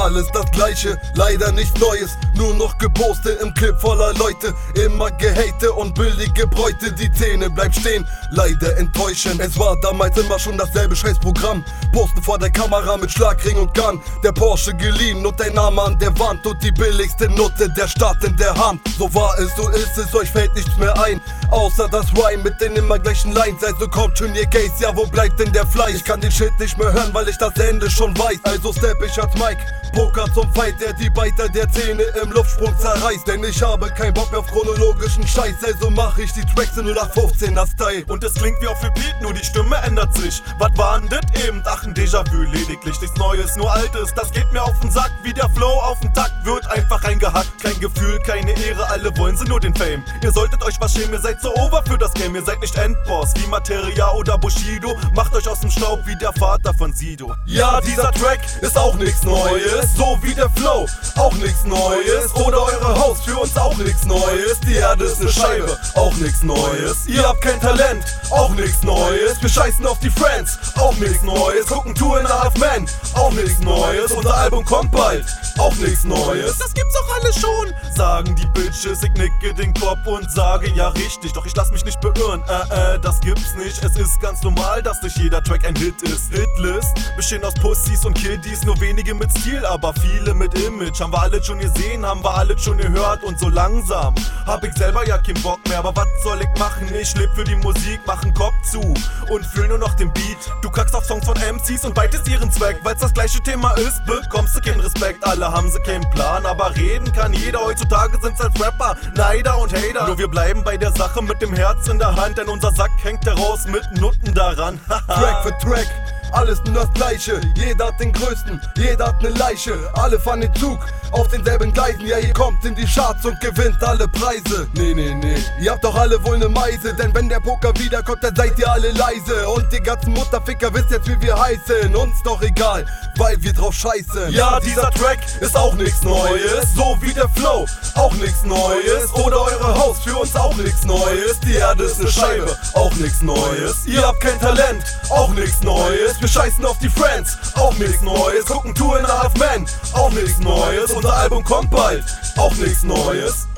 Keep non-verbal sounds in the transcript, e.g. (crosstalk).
alles das gleiche, leider nichts Neues. Nur noch gepostet im Clip voller Leute. Immer gehate und billige Bräute, die Zähne bleibt stehen. Leider enttäuschend, es war damals immer schon dasselbe Scheißprogramm. Posten vor der Kamera mit Schlagring und Gun. Der Porsche geliehen und dein Name an der Wand. Und die billigste Nutte der Stadt in der Hand. So war es, so ist es, euch fällt nichts mehr ein. Außer das Rhyme mit den immer gleichen Lines. Also kommt schon ihr Case, ja, wo bleibt denn der Fleisch? Ich kann den Shit nicht mehr hören, weil ich das Ende schon weiß. Also step ich als Mike. Poker zum Fight, der die Beiter der Zähne im Luftsprung zerreißt. Denn ich habe keinen Bock mehr auf chronologischen Scheiß, also mach ich die Tracks in 0815er Style. Und es klingt wie auf Repeat, nur die Stimme ändert sich. Was war denn das eben? Ach, ein Déjà-vu, lediglich nichts Neues, nur Altes. Das geht mir auf den Sack, wie der Flow auf den Takt wird einfach reingehackt. Kein Gefühl, keine Ehre, alle wollen sie nur den Fame. Ihr solltet euch was schämen, ihr seid so over für das Game. Ihr seid nicht Endboss, wie Materia oder Bushido. Macht euch aus dem Staub wie der Vater von Sido. Ja, dieser Track ist auch nichts Neues, so wie der Flow, auch nichts Neues. Oder eure Haus, für uns auch nichts Neues. Die Erde ist ne Scheibe, auch nichts Neues. Ihr habt kein Talent, auch nichts Neues. Wir scheißen auf die Friends, auch nichts Neues. Gucken Two and a Half Men, auch nichts Neues. Unser Album kommt bald, auch nichts Neues. Das gibt's doch alles schon, sagen die Bitches. Ich nicke den Kopf und sage ja richtig. Doch ich lass mich nicht beirren, äh, äh, das gibt's nicht. Es ist ganz normal, dass nicht jeder Track ein Hit ist. Hitlist bestehen aus Pussys und Kiddies, nur wenige mit Stil, aber viele mit Image. Haben wir alle schon gesehen, haben wir alle schon gehört und so langsam hab ich selber ja keinen Bock mehr. Aber was soll ich machen? Ich leb für die Musik, mach einen Kopf zu und fühl nur noch den Beat. Du kackst auf Songs von MCs und beitest ihren Zweck, weil's das gleiche Thema ist, bekommst du keinen Respekt. Alle haben sie keinen Plan, aber reden kann jeder. Heutzutage sind's als Rapper, Neider und Hater. Nur wir bleiben bei der Sache mit dem Herz in der Hand, denn unser Sack hängt heraus mit Nutten daran. (laughs) Track für Track. Alles nur das gleiche, jeder hat den größten, jeder hat ne Leiche, alle fahren den Zug auf denselben Gleisen, ja ihr kommt in die Charts und gewinnt alle Preise. Nee, nee, nee, ihr habt doch alle wohl ne Meise, denn wenn der Poker wiederkommt, dann seid ihr alle leise. Und die ganzen Mutterficker wisst jetzt wie wir heißen, uns doch egal, weil wir drauf scheißen. Ja, dieser Track ist auch nichts Neues, so wie der Flow, auch nichts Neues. Oder eure Haus, für uns auch nichts Neues. Die Erde ist ne Scheibe, auch nichts Neues. Ihr habt kein Talent, auch nichts Neues. Wir scheißen auf die Friends, auch nichts Neues. Gucken Two and a Half Men, auch nichts Neues. Unser Album kommt bald, auch nichts Neues.